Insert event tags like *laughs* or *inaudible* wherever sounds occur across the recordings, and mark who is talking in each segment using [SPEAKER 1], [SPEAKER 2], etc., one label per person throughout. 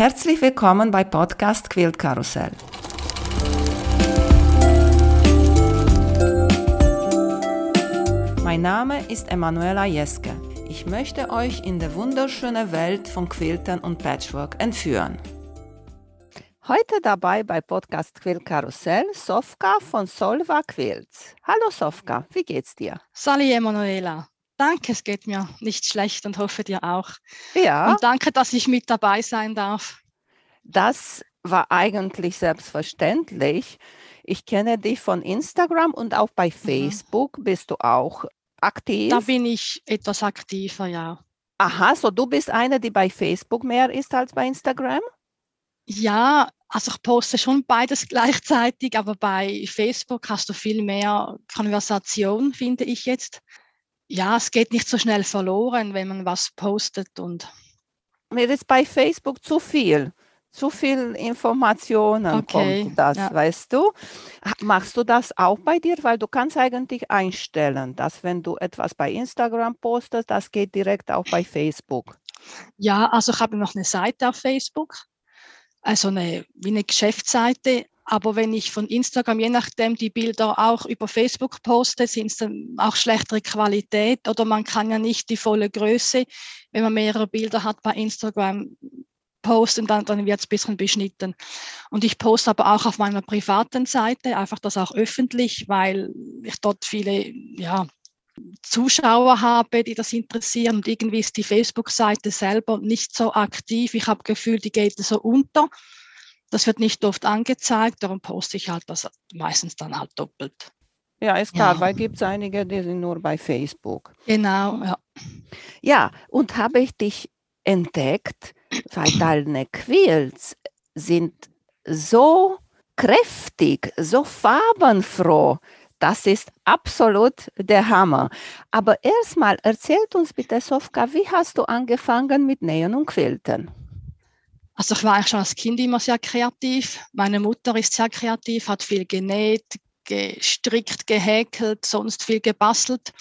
[SPEAKER 1] Herzlich willkommen bei Podcast Quilt Karussell. Mein Name ist Emanuela Jeske. Ich möchte euch in die wunderschöne Welt von Quiltern und Patchwork entführen. Heute dabei bei Podcast Quilt Karussell Sofka von Solva Quilts. Hallo Sofka, wie geht's dir?
[SPEAKER 2] Sali Emanuela. Danke, es geht mir nicht schlecht und hoffe dir auch.
[SPEAKER 1] Ja.
[SPEAKER 2] Und danke, dass ich mit dabei sein darf.
[SPEAKER 1] Das war eigentlich selbstverständlich. Ich kenne dich von Instagram und auch bei
[SPEAKER 2] Mhm.
[SPEAKER 1] Facebook bist du auch aktiv.
[SPEAKER 2] Da bin ich etwas aktiver, ja.
[SPEAKER 1] Aha, so du bist eine, die bei Facebook mehr ist als bei Instagram?
[SPEAKER 2] Ja, also ich poste schon beides *laughs* gleichzeitig, aber bei Facebook hast du viel mehr Konversation, finde ich jetzt. Ja, es geht nicht so schnell verloren, wenn man was postet und
[SPEAKER 1] Mir ist bei Facebook zu viel. Zu viel Informationen
[SPEAKER 2] Okay,
[SPEAKER 1] kommt das,
[SPEAKER 2] ja.
[SPEAKER 1] weißt du? Machst du das auch bei dir? Weil du kannst eigentlich einstellen, dass wenn du etwas bei Instagram postest, das geht direkt auch bei Facebook.
[SPEAKER 2] Ja, also ich habe noch eine Seite auf Facebook, also eine, wie eine Geschäftsseite. Aber wenn ich von Instagram, je nachdem, die Bilder auch über Facebook poste, sind es dann auch schlechtere Qualität oder man kann ja nicht die volle Größe, wenn man mehrere Bilder hat bei Instagram posten, dann, dann wird es ein bisschen beschnitten. Und ich poste aber auch auf meiner privaten Seite, einfach das auch öffentlich, weil ich dort viele, ja, Zuschauer habe, die das interessieren und irgendwie ist die Facebook-Seite selber nicht so aktiv. Ich habe Gefühl, die geht so unter. Das wird nicht oft angezeigt, darum poste ich halt das meistens dann halt doppelt.
[SPEAKER 1] Ja, ist klar,
[SPEAKER 2] Ja.
[SPEAKER 1] weil gibt es einige, die sind nur bei Facebook.
[SPEAKER 2] Genau, ja.
[SPEAKER 1] Ja, und habe ich dich entdeckt, weil deine Quilts sind so kräftig, so farbenfroh. Das ist absolut der Hammer. Aber erstmal erzählt uns bitte, Sofka, wie hast du angefangen mit Nähen und Quilten?
[SPEAKER 2] Also ich war eigentlich schon als Kind immer sehr kreativ. Meine Mutter ist sehr kreativ, hat viel genäht, gestrickt, gehäkelt, sonst viel gebastelt.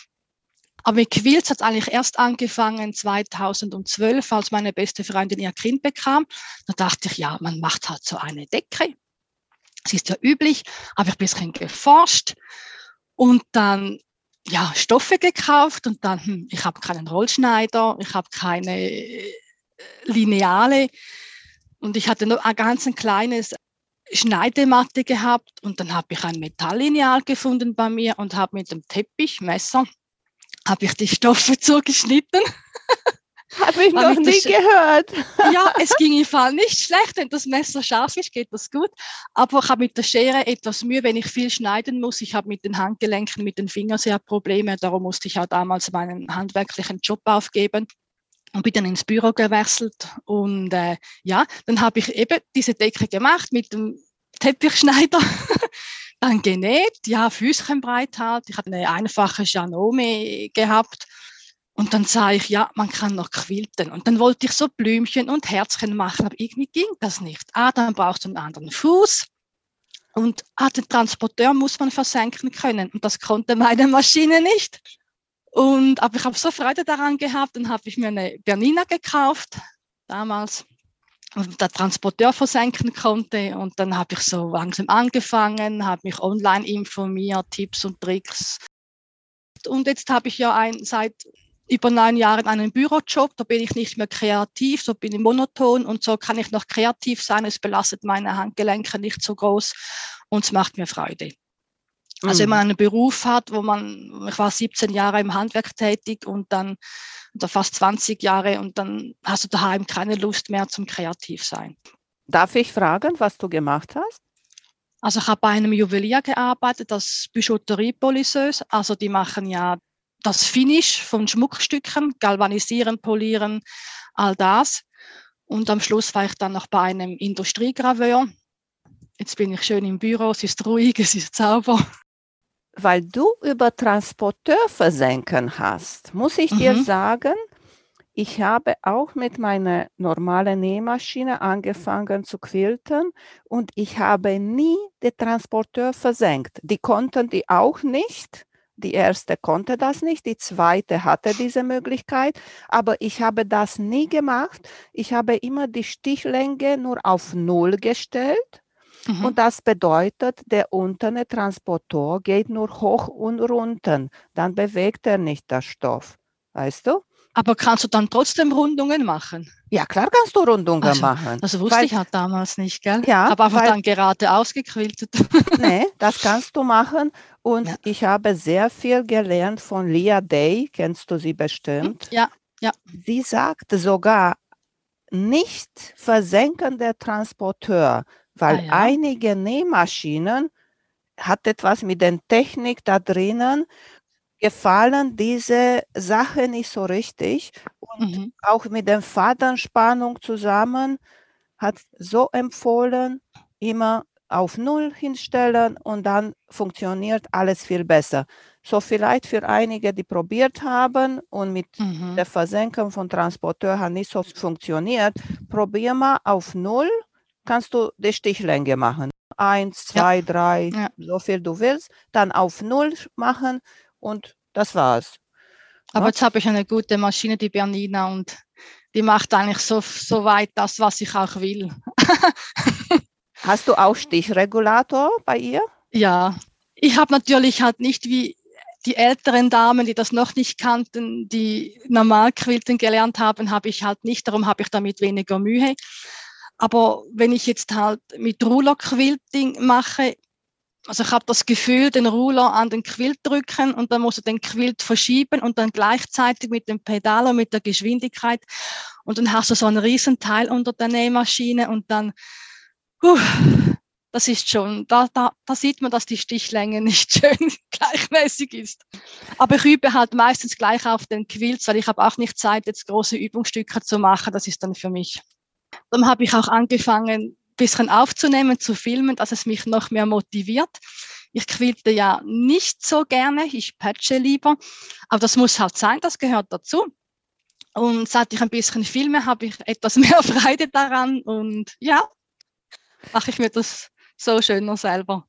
[SPEAKER 2] Aber mit Quilts hat es eigentlich erst angefangen 2012, als meine beste Freundin ihr Kind bekam. Da dachte ich, ja, man macht halt so eine Decke. Das ist ja üblich, habe ich ein bisschen geforscht und dann ja, Stoffe gekauft und dann, hm, ich habe keinen Rollschneider, ich habe keine äh, Lineale und ich hatte nur ein ganz ein kleines Schneidematte gehabt und dann habe ich ein Metalllineal gefunden bei mir und habe mit dem Teppichmesser habe ich die Stoffe *laughs* zugeschnitten.
[SPEAKER 1] Habe ich noch
[SPEAKER 2] ich
[SPEAKER 1] nie gehört. *laughs*
[SPEAKER 2] ja, es *laughs* ging im Fall nicht schlecht, wenn das Messer scharf ist, geht das gut. Aber ich habe mit der Schere etwas Mühe, wenn ich viel schneiden muss. Ich habe mit den Handgelenken, mit den Fingern sehr Probleme. Darum musste ich auch damals meinen handwerklichen Job aufgeben und bin dann ins Büro gewechselt. Und äh, ja, dann habe ich eben diese Decke gemacht mit dem Teppichschneider. *laughs* dann genäht, ja, Füßchen breit halt. Ich hatte eine einfache Janome gehabt. Und dann sah ich, ja, man kann noch quilten. Und dann wollte ich so Blümchen und Herzchen machen, aber irgendwie ging das nicht. Ah, dann brauchst du einen anderen Fuß. Und ah, den Transporteur muss man versenken können. Und das konnte meine Maschine nicht. Und, aber ich habe so Freude daran gehabt, dann habe ich mir eine Bernina gekauft, damals, und der Transporteur versenken konnte. Und dann habe ich so langsam angefangen, habe mich online informiert, Tipps und Tricks. Und jetzt habe ich ja ein, seit über neun Jahren einen Bürojob, da bin ich nicht mehr kreativ, so bin ich monoton und so kann ich noch kreativ sein. Es belastet meine Handgelenke nicht so groß und es macht mir Freude. Also wenn
[SPEAKER 1] Mhm.
[SPEAKER 2] man einen Beruf hat, wo man, ich war 17 Jahre im Handwerk tätig und dann oder fast 20 Jahre und dann hast du daheim keine Lust mehr zum kreativ sein.
[SPEAKER 1] Darf ich fragen, was du gemacht hast?
[SPEAKER 2] Also ich habe bei einem Juwelier gearbeitet, das Bijouterie Polisseuse. Also die machen ja das Finish von Schmuckstücken, galvanisieren, polieren, all das. Und am Schluss war ich dann noch bei einem Industriegraveur. Jetzt bin ich schön im Büro, es ist ruhig, *laughs* es ist sauber.
[SPEAKER 1] Weil du über Transporteur versenken hast, muss ich dir
[SPEAKER 2] Mhm.
[SPEAKER 1] sagen, ich habe auch mit meiner normalen Nähmaschine angefangen zu quilten und ich habe nie den Transporteur versenkt. Die konnten die auch nicht, Die erste konnte das nicht, die zweite hatte diese Möglichkeit, aber ich habe das nie gemacht. Ich habe immer die Stichlänge nur auf Null gestellt. Mhm. Und das bedeutet, der unterne Transporteur geht nur hoch und runter. Dann bewegt er nicht das Stoff. Weißt du?
[SPEAKER 2] Aber kannst du dann trotzdem Rundungen machen?
[SPEAKER 1] Ja, klar kannst du Rundungen also, machen.
[SPEAKER 2] Das wusste weil, ich halt damals nicht, gell? Ja. Aber einfach weil, dann gerade ausgequiltet. *laughs*
[SPEAKER 1] nee, das kannst du machen. Und ja. ich habe sehr viel gelernt von Leah Day. Kennst du sie bestimmt?
[SPEAKER 2] Ja, ja.
[SPEAKER 1] Sie sagt sogar, nicht versenken der Transporteur, weil ah, ja. einige Nähmaschinen hat etwas mit der Technik da drinnen gefallen diese Sache nicht so richtig. Und mhm. auch mit der Fadenspannung zusammen hat so empfohlen, immer auf Null hinstellen und dann funktioniert alles viel besser. So vielleicht für einige, die probiert haben und mit mhm. der Versenkung von Transporteur hat nicht so funktioniert, probier mal auf Null, kannst du die Stichlänge machen. Eins, zwei, ja. drei, ja. so viel du willst, dann auf Null machen und das war's.
[SPEAKER 2] Aber ja? jetzt habe ich eine gute Maschine, die Bernina, und die macht eigentlich so, so weit das, was ich auch will. *laughs*
[SPEAKER 1] Hast du auch Stichregulator bei ihr?
[SPEAKER 2] Ja, ich habe natürlich halt nicht wie die älteren Damen, die das noch nicht kannten, die normal quilten gelernt haben, habe ich halt nicht. Darum habe ich damit weniger Mühe. Aber wenn ich jetzt halt mit Ruler Quilting mache, also ich habe das Gefühl, den Ruler an den Quilt drücken und dann muss er den Quilt verschieben und dann gleichzeitig mit dem Pedal und mit der Geschwindigkeit und dann hast du so einen riesen Teil unter der Nähmaschine und dann, uh, das ist schon, da, da, da sieht man, dass die Stichlänge *laughs* nicht schön gleichmäßig ist. Aber ich übe halt meistens gleich auf den Quilts, weil ich habe auch nicht Zeit, jetzt große Übungsstücke zu machen. Das ist dann für mich. Dann habe ich auch angefangen, bisschen aufzunehmen, zu filmen, dass es mich noch mehr motiviert. Ich quilte ja nicht so gerne, ich patche lieber, aber das muss halt sein, das gehört dazu. Und seit ich ein bisschen filme, habe ich etwas *laughs* mehr Freude daran und ja, mache ich mir das so schöner selber.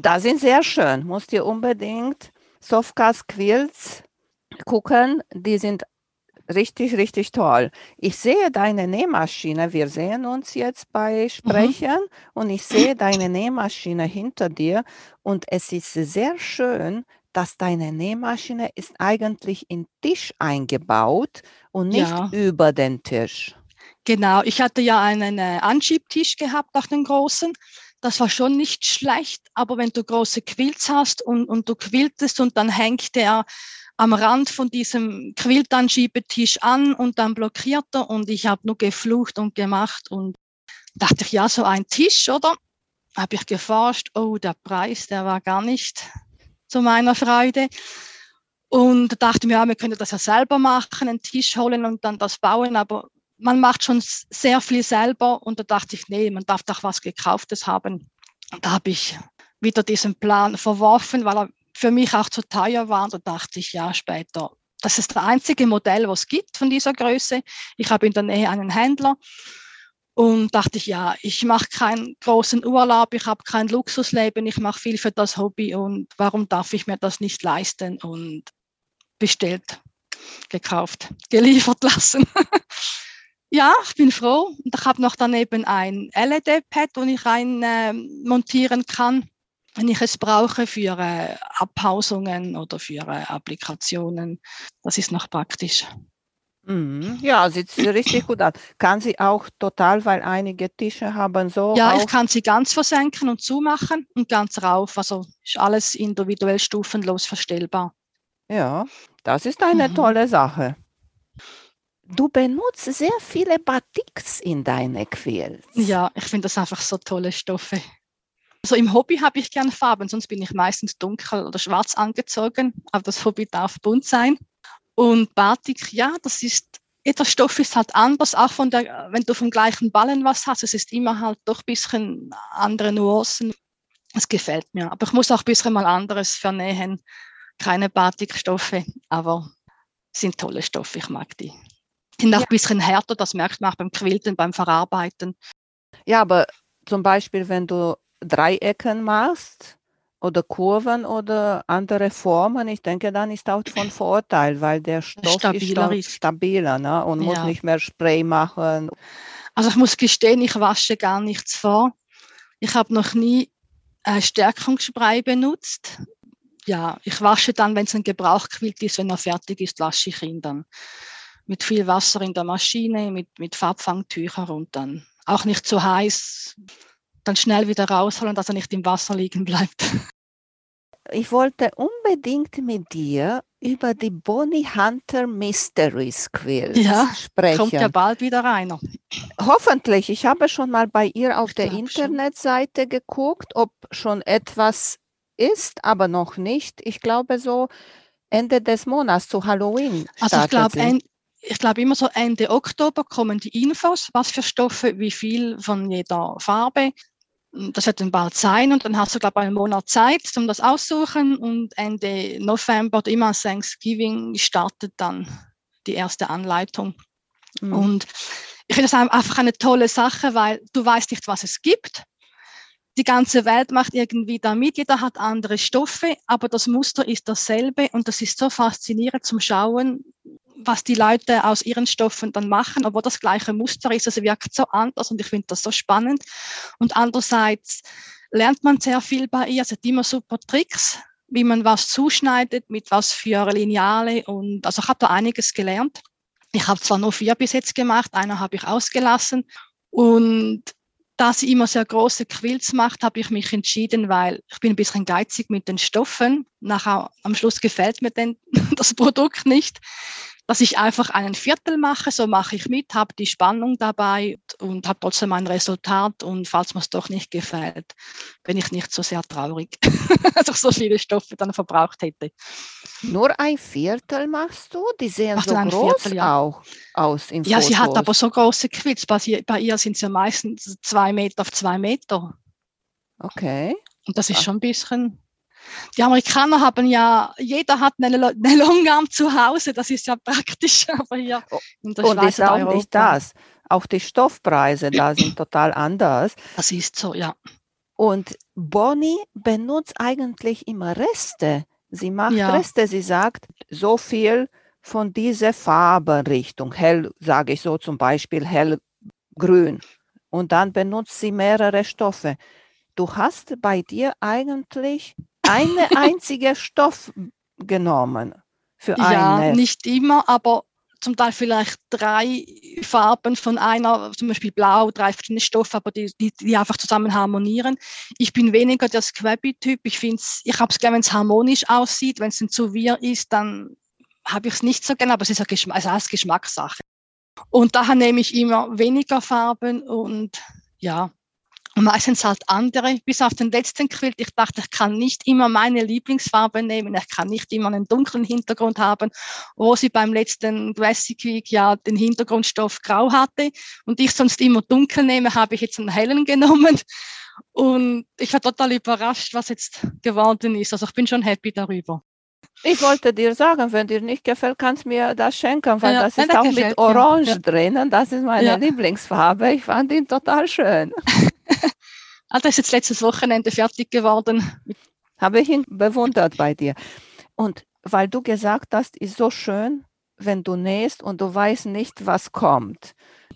[SPEAKER 1] Das sind sehr schön. Musst ihr unbedingt Softcast Quilts gucken. Die sind Richtig, richtig toll. Ich sehe deine Nähmaschine. Wir sehen uns jetzt bei mhm. Sprechen mhm. und ich sehe deine Nähmaschine hinter dir und es ist sehr schön, dass deine Nähmaschine ist eigentlich in Tisch eingebaut und nicht ja. über den Tisch.
[SPEAKER 2] Genau, ich hatte ja einen äh, Anschiebtisch gehabt nach den großen. Das war schon nicht schlecht, aber wenn du große Quilts hast und, und du quiltest und dann hängt der am Rand von diesem Quiltanschiebetisch an und dann blockiert er und ich habe nur geflucht und gemacht und dachte ich, ja, so ein Tisch, oder? Habe ich geforscht, oh, der Preis, der war gar nicht zu meiner Freude. Und dachte mir, ja, wir können das ja selber machen, einen Tisch holen und dann das bauen, aber man macht schon sehr viel selber und da dachte ich, nee, man darf doch was Gekauftes haben. Und da habe ich wieder diesen Plan verworfen, weil er für mich auch zu teuer war. Da dachte ich ja später, das ist das einzige Modell, was es gibt von dieser Größe. Ich habe in der Nähe einen Händler und dachte ich, ja, ich mache keinen großen Urlaub, ich habe kein Luxusleben, ich mache viel für das Hobby und warum darf ich mir das nicht leisten? Und bestellt, gekauft, *laughs* geliefert lassen. *laughs* ja, ich bin froh. Und ich habe noch daneben ein LED-Pad, wo ich rein äh, montieren kann wenn ich es brauche für äh, Abhausungen oder für äh, Applikationen. Das ist noch praktisch.
[SPEAKER 1] Mhm. Ja, sieht richtig gut aus. Kann sie auch total, weil einige Tische haben so.
[SPEAKER 2] Ja, ich kann sie ganz versenken und zumachen und ganz rauf. Also ist alles individuell stufenlos verstellbar.
[SPEAKER 1] Ja, das ist eine mhm. tolle Sache. Du benutzt sehr viele Batiks in deine Quills.
[SPEAKER 2] Ja, ich finde das einfach so tolle Stoffe. Also im Hobby habe ich gern Farben, sonst bin ich meistens dunkel oder schwarz angezogen, aber das Hobby darf bunt sein. Und Batik, ja, das ist, jeder Stoff ist halt anders, auch von der, wenn du vom gleichen Ballen was hast, es ist immer halt doch ein bisschen andere Nuancen. Es gefällt mir. Aber ich muss auch ein bisschen mal anderes vernähen. Keine Batikstoffe, aber sind tolle Stoffe, ich mag die. Sind auch ja. ein bisschen härter, das merkt man auch beim Quilten, beim Verarbeiten.
[SPEAKER 1] Ja, aber zum Beispiel, wenn du Dreiecken machst oder Kurven oder andere Formen, ich denke, dann ist auch von *clears throat* Vorteil, weil der Stoff
[SPEAKER 2] Stabiler
[SPEAKER 1] ist,
[SPEAKER 2] ist.
[SPEAKER 1] stabiler ne? und muss
[SPEAKER 2] Ja.
[SPEAKER 1] nicht mehr Spray machen.
[SPEAKER 2] Also ich muss gestehen, ich wasche gar nichts vor. Ich habe noch nie äh, Stärkungsspray benutzt. Ja, ich wasche dann, wenn es ein Gebrauchquilt ist, wenn er fertig ist, wasche ich ihn dann. Mit viel Wasser in der Maschine, mit, mit Farbfangtüchern und dann auch nicht zu heiß, dann schnell wieder rausholen, dass er nicht im Wasser liegen bleibt.
[SPEAKER 1] Ich wollte unbedingt mit dir über die Bonnie Hunter Mysteries Quilts
[SPEAKER 2] Ja,
[SPEAKER 1] sprechen.
[SPEAKER 2] Kommt ja bald wieder einer.
[SPEAKER 1] Hoffentlich. Ich habe schon mal bei ihr auf
[SPEAKER 2] Ich
[SPEAKER 1] der
[SPEAKER 2] glaub schon.
[SPEAKER 1] Internetseite geguckt, ob schon etwas ist, aber noch nicht. Ich glaube so Ende des Monats zu Halloween
[SPEAKER 2] Also ich glaube, ich glaube immer so Ende Oktober kommen die Infos, was für Stoffe, wie viel von jeder Farbe. Das wird dann bald sein und dann hast du, glaube ich, einen Monat Zeit zum das aussuchen und Ende November oder immer an Thanksgiving startet dann die erste Anleitung.
[SPEAKER 1] Mhm.
[SPEAKER 2] Und ich finde das einfach eine tolle Sache, weil du weißt nicht, was es gibt. Die ganze Welt macht irgendwie da mit, jeder hat andere Stoffe, aber das Muster ist dasselbe und das ist so faszinierend zum Schauen, was die Leute aus ihren Stoffen dann machen, obwohl das gleiche Muster ist. Also wirkt so anders und ich finde das so spannend. Und andererseits lernt man sehr viel bei ihr. Es hat immer super Tricks, wie man was zuschneidet, mit was für Lineale und also ich habe da einiges gelernt. Ich habe zwar nur vier bis jetzt gemacht, einer habe ich ausgelassen. Und da sie immer sehr große Quills macht, habe ich mich entschieden, weil ich bin ein bisschen geizig mit den Stoffen. Nachher am Schluss gefällt mir denn *laughs* das Produkt nicht, dass ich einfach einen Viertel mache. So mache ich mit, habe die Spannung dabei und habe trotzdem ein Resultat. Und falls mir es doch nicht gefällt, bin ich nicht so sehr traurig, *laughs* dass ich so viele Stoffe dann verbraucht hätte.
[SPEAKER 1] Nur ein Viertel machst du? Die sehen
[SPEAKER 2] Mach
[SPEAKER 1] so groß
[SPEAKER 2] Viertel, ja.
[SPEAKER 1] auch aus im
[SPEAKER 2] Ja, sie hat
[SPEAKER 1] Fotos.
[SPEAKER 2] aber so große Quills. Bei, sie, bei ihr sind es ja meistens zwei Meter auf zwei Meter.
[SPEAKER 1] Okay.
[SPEAKER 2] Und das ist
[SPEAKER 1] Ah.
[SPEAKER 2] schon ein bisschen. Die Amerikaner haben ja, jeder hat eine, Lo- eine Longarm zu Hause, das ist ja praktisch, *laughs* aber hier in der
[SPEAKER 1] Und
[SPEAKER 2] Schweiz
[SPEAKER 1] ist auch
[SPEAKER 2] Europa,
[SPEAKER 1] nicht das. Auch die Stoffpreise da sind total anders.
[SPEAKER 2] Das ist so, ja.
[SPEAKER 1] Und Bonnie benutzt eigentlich immer Reste. Sie macht
[SPEAKER 2] Ja.
[SPEAKER 1] Reste. Sie sagt, so viel von dieser Farbenrichtung, hell, sage ich so zum Beispiel hellgrün. Und dann benutzt sie mehrere Stoffe. Du hast bei dir eigentlich eine *laughs* einzige Stoff genommen für
[SPEAKER 2] Ja,
[SPEAKER 1] ein Nest.
[SPEAKER 2] nicht immer, aber zum Teil vielleicht drei Farben von einer, zum Beispiel blau, drei verschiedene Stoffe, aber die, die, die einfach zusammen harmonieren. Ich bin weniger der Squabby-Typ. Ich finde ich habe es gerne, wenn es harmonisch aussieht. Wenn es ein zu wir ist, dann habe ich es nicht so gerne, aber es ist ja Geschmack, also alles Geschmackssache. Und daher nehme ich immer weniger Farben und ja, und meistens halt andere, bis auf den letzten Quilt. Ich dachte, ich kann nicht immer meine Lieblingsfarbe nehmen. Ich kann nicht immer einen dunklen Hintergrund haben. Rosi beim letzten Classic Week ja den Hintergrundstoff grau hatte und ich sonst immer dunkel nehme, habe ich jetzt einen hellen *laughs* genommen. Und ich war total überrascht, was jetzt geworden ist. Also ich bin schon happy darüber.
[SPEAKER 1] Ich wollte dir sagen, wenn dir nicht gefällt, kannst du mir das schenken, weil
[SPEAKER 2] Ja,
[SPEAKER 1] das ist auch mit. Orange
[SPEAKER 2] Ja.
[SPEAKER 1] drinnen. Das ist meine
[SPEAKER 2] Ja.
[SPEAKER 1] Lieblingsfarbe. Ich fand ihn total schön. *laughs*
[SPEAKER 2] Also ist jetzt letztes Wochenende fertig geworden.
[SPEAKER 1] Habe ich ihn bewundert bei dir. Und weil du gesagt hast, ist so schön, wenn du nähst und du weißt nicht, was kommt.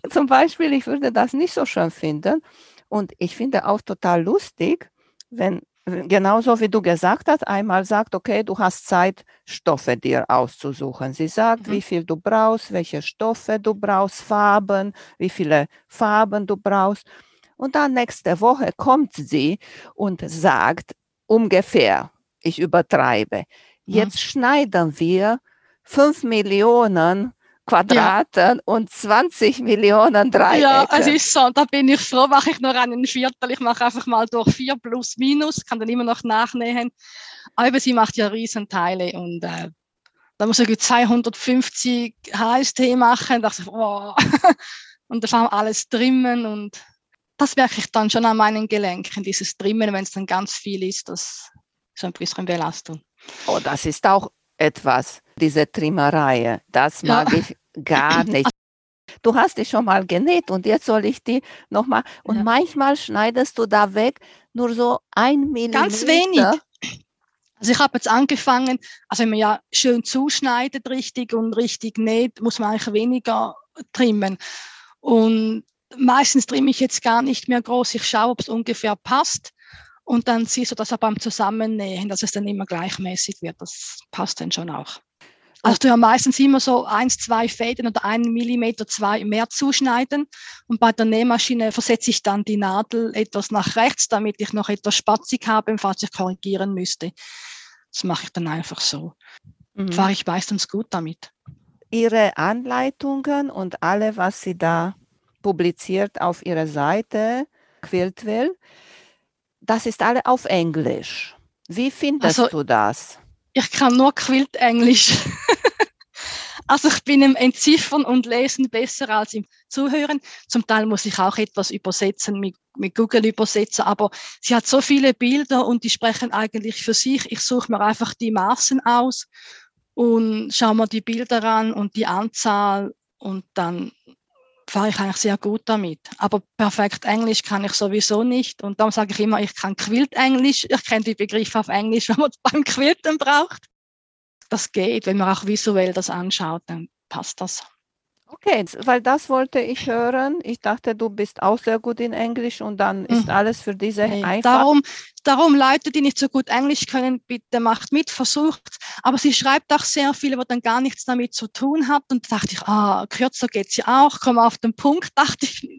[SPEAKER 1] Zum Beispiel, ich würde das nicht so schön finden. Und ich finde auch total lustig, wenn genauso wie du gesagt hast, einmal sagt, okay, du hast Zeit, Stoffe dir auszusuchen. Sie sagt,
[SPEAKER 2] Mhm.
[SPEAKER 1] wie viel du brauchst, welche Stoffe du brauchst, Farben, wie viele Farben du brauchst. Und dann nächste Woche kommt sie und sagt ungefähr, ich übertreibe, jetzt schneiden wir 5 Millionen Quadraten und 20 Millionen Dreiecke.
[SPEAKER 2] Ja, es ist so. Da bin ich froh, mache ich nur einen Viertel. Ich mache einfach mal durch vier plus minus, kann dann immer noch nachnähen. Aber sie macht ja Riesenteile und äh, da muss ich 250 HST machen. Da dachte ich, wow. *laughs* Und da fahren alles trimmen und das merke ich dann schon an meinen Gelenken, dieses Trimmen, wenn es dann ganz viel ist, das ist ein bisschen Belastung.
[SPEAKER 1] Oh, das ist auch etwas, diese Trimmerei. Das
[SPEAKER 2] Ja.
[SPEAKER 1] mag ich gar *laughs* nicht. Du hast die schon mal genäht und jetzt soll ich die nochmal. Und
[SPEAKER 2] Ja.
[SPEAKER 1] manchmal schneidest du da weg nur so ein Millimeter.
[SPEAKER 2] Ganz wenig. Also ich habe jetzt angefangen, also wenn man ja schön zuschneidet richtig und richtig näht, muss man eigentlich weniger trimmen. Und meistens trimme ich jetzt gar nicht mehr groß. Ich schaue, ob es ungefähr passt. Und dann siehst du das auch beim Zusammennähen, dass es dann immer gleichmäßig wird. Das passt dann schon auch. Also du ja meistens immer so eins, zwei Fäden oder einen Millimeter, zwei mehr zuschneiden. Und bei der Nähmaschine versetze ich dann die Nadel etwas nach rechts, damit ich noch etwas spatzig habe, falls ich korrigieren müsste. Das mache ich dann einfach so. Mhm. Fahre ich meistens gut damit.
[SPEAKER 1] Ihre Anleitungen und alle, was Sie da publiziert auf Ihrer Seite, Quiltwell, das ist alle auf Englisch. Wie findest also, du das?
[SPEAKER 2] ich kann nur Quilt-Englisch. *laughs* also ich bin im Entziffern und Lesen besser als im Zuhören. Zum Teil muss ich auch etwas übersetzen mit, mit Google übersetzen, aber sie hat so viele Bilder und die sprechen eigentlich für sich. Ich suche mir einfach die Maßen aus und schaue mir die Bilder an und die Anzahl und dann fahre ich eigentlich sehr gut damit. Aber perfekt Englisch kann ich sowieso nicht. Und darum sage ich immer, ich kann Quilt-Englisch. Ich kenne die Begriffe auf Englisch, *laughs* wenn man beim Quilten braucht. Das geht, wenn man auch visuell das anschaut, dann passt das.
[SPEAKER 1] Okay, weil das wollte ich hören. Ich dachte, du bist auch sehr gut in Englisch und dann ist mhm. alles für diese nee, einfach.
[SPEAKER 2] Darum, darum Leute, die nicht so gut Englisch können, bitte macht mit, versucht. Aber sie schreibt auch sehr viel, was dann gar nichts damit zu tun hat. Und da dachte ich, ah, kürzer geht's ja auch, komm auf den Punkt, *laughs* dachte ich,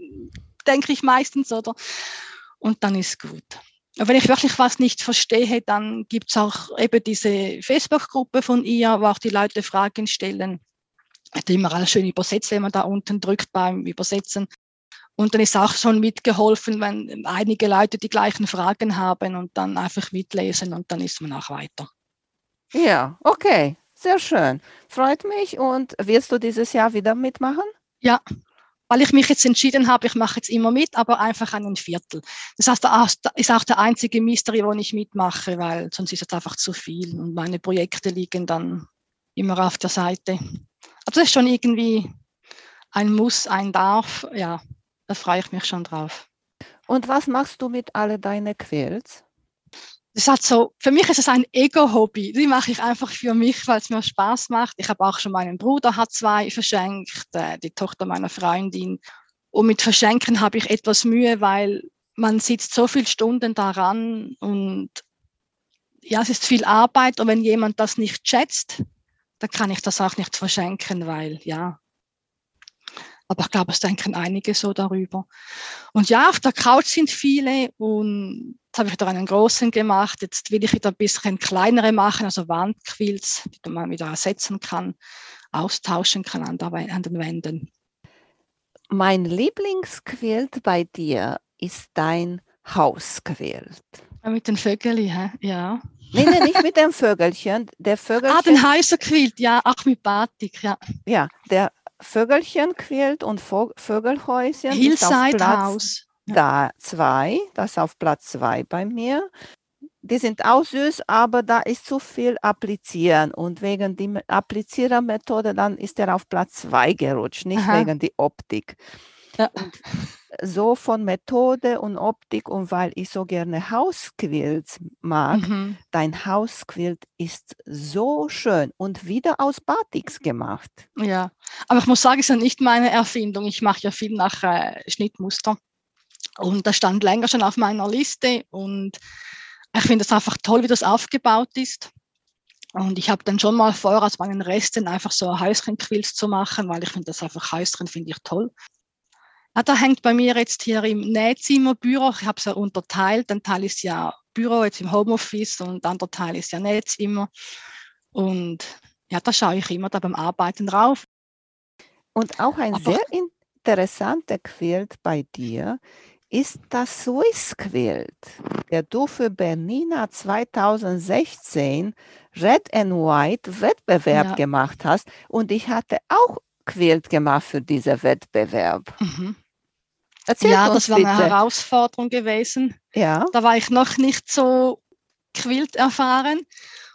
[SPEAKER 2] denke ich meistens, oder? Und dann ist gut. Und wenn ich wirklich was nicht verstehe, dann gibt's auch eben diese Facebook-Gruppe von ihr, wo auch die Leute Fragen stellen hat immer alles schön übersetzt, wenn man da unten drückt beim Übersetzen. Und dann ist auch schon mitgeholfen, wenn einige Leute die gleichen Fragen haben und dann einfach mitlesen und dann ist man auch weiter.
[SPEAKER 1] Ja, okay, sehr schön. Freut mich. Und wirst du dieses Jahr wieder mitmachen?
[SPEAKER 2] Ja, weil ich mich jetzt entschieden habe, ich mache jetzt immer mit, aber einfach einen Viertel. Das heißt, das ist auch der einzige Mystery, wo ich mitmache, weil sonst ist es einfach zu viel und meine Projekte liegen dann immer auf der Seite. Also das ist schon irgendwie ein Muss, ein Darf. Ja, da freue ich mich schon drauf.
[SPEAKER 1] Und was machst du mit alle deine Quills?
[SPEAKER 2] Das hat so, für mich ist es ein Ego-Hobby. Die mache ich einfach für mich, weil es mir Spaß macht. Ich habe auch schon meinen Bruder hat zwei verschenkt, äh, die Tochter meiner Freundin. Und mit Verschenken habe ich etwas Mühe, weil man sitzt so viele Stunden daran und ja, es ist viel Arbeit und wenn jemand das nicht schätzt, dann kann ich das auch nicht verschenken, weil ja. Aber ich glaube, es denken einige so darüber. Und ja, auf der Couch sind viele und jetzt habe ich da einen großen gemacht. Jetzt will ich wieder ein bisschen kleinere machen, also Wandquills, die man wieder ersetzen kann, austauschen kann an, der, an den Wänden.
[SPEAKER 1] Mein Lieblingsquilt bei dir ist dein Hausquilt.
[SPEAKER 2] Mit den Vögeln, ja.
[SPEAKER 1] Nee, nee, nicht mit dem Vögelchen. Der Vögelchen.
[SPEAKER 2] Ah, den heißer quillt, ja, auch mit Batik, ja.
[SPEAKER 1] Ja, der Vögelchen quillt und Vögelhäuschen.
[SPEAKER 2] Hillside House.
[SPEAKER 1] Da zwei, das ist auf Platz zwei bei mir. Die sind auch süß, aber da ist zu viel applizieren und wegen der Applizierermethode dann ist er auf Platz zwei gerutscht, nicht Aha. wegen der Optik. Ja. so von Methode und Optik und weil ich so gerne Hausquilts mag, mhm. dein Hausquilt ist so schön und wieder aus Batiks gemacht.
[SPEAKER 2] Ja, aber ich muss sagen, es ist ja nicht meine Erfindung. Ich mache ja viel nach äh, Schnittmuster und das stand länger schon auf meiner Liste und ich finde es einfach toll, wie das aufgebaut ist. Und ich habe dann schon mal vor, aus meinen Resten einfach so Häuschenquilts zu machen, weil ich finde das einfach Häuschen finde ich toll. Ah, da hängt bei mir jetzt hier im Nähzimmer Büro. Ich habe es ja unterteilt. Ein Teil ist ja Büro jetzt im Homeoffice und ein anderer Teil ist ja Nähzimmer. Und ja, da schaue ich immer da beim Arbeiten drauf.
[SPEAKER 1] Und auch ein Aber, sehr interessanter Quilt bei dir ist das Swiss Quilt, der du für Bernina 2016 Red and White Wettbewerb ja. gemacht hast. Und ich hatte auch Quilt gemacht für diesen Wettbewerb. Mhm.
[SPEAKER 2] Erzähl ja, das war bitte. eine Herausforderung gewesen. Ja. Da war ich noch nicht so Quilt erfahren.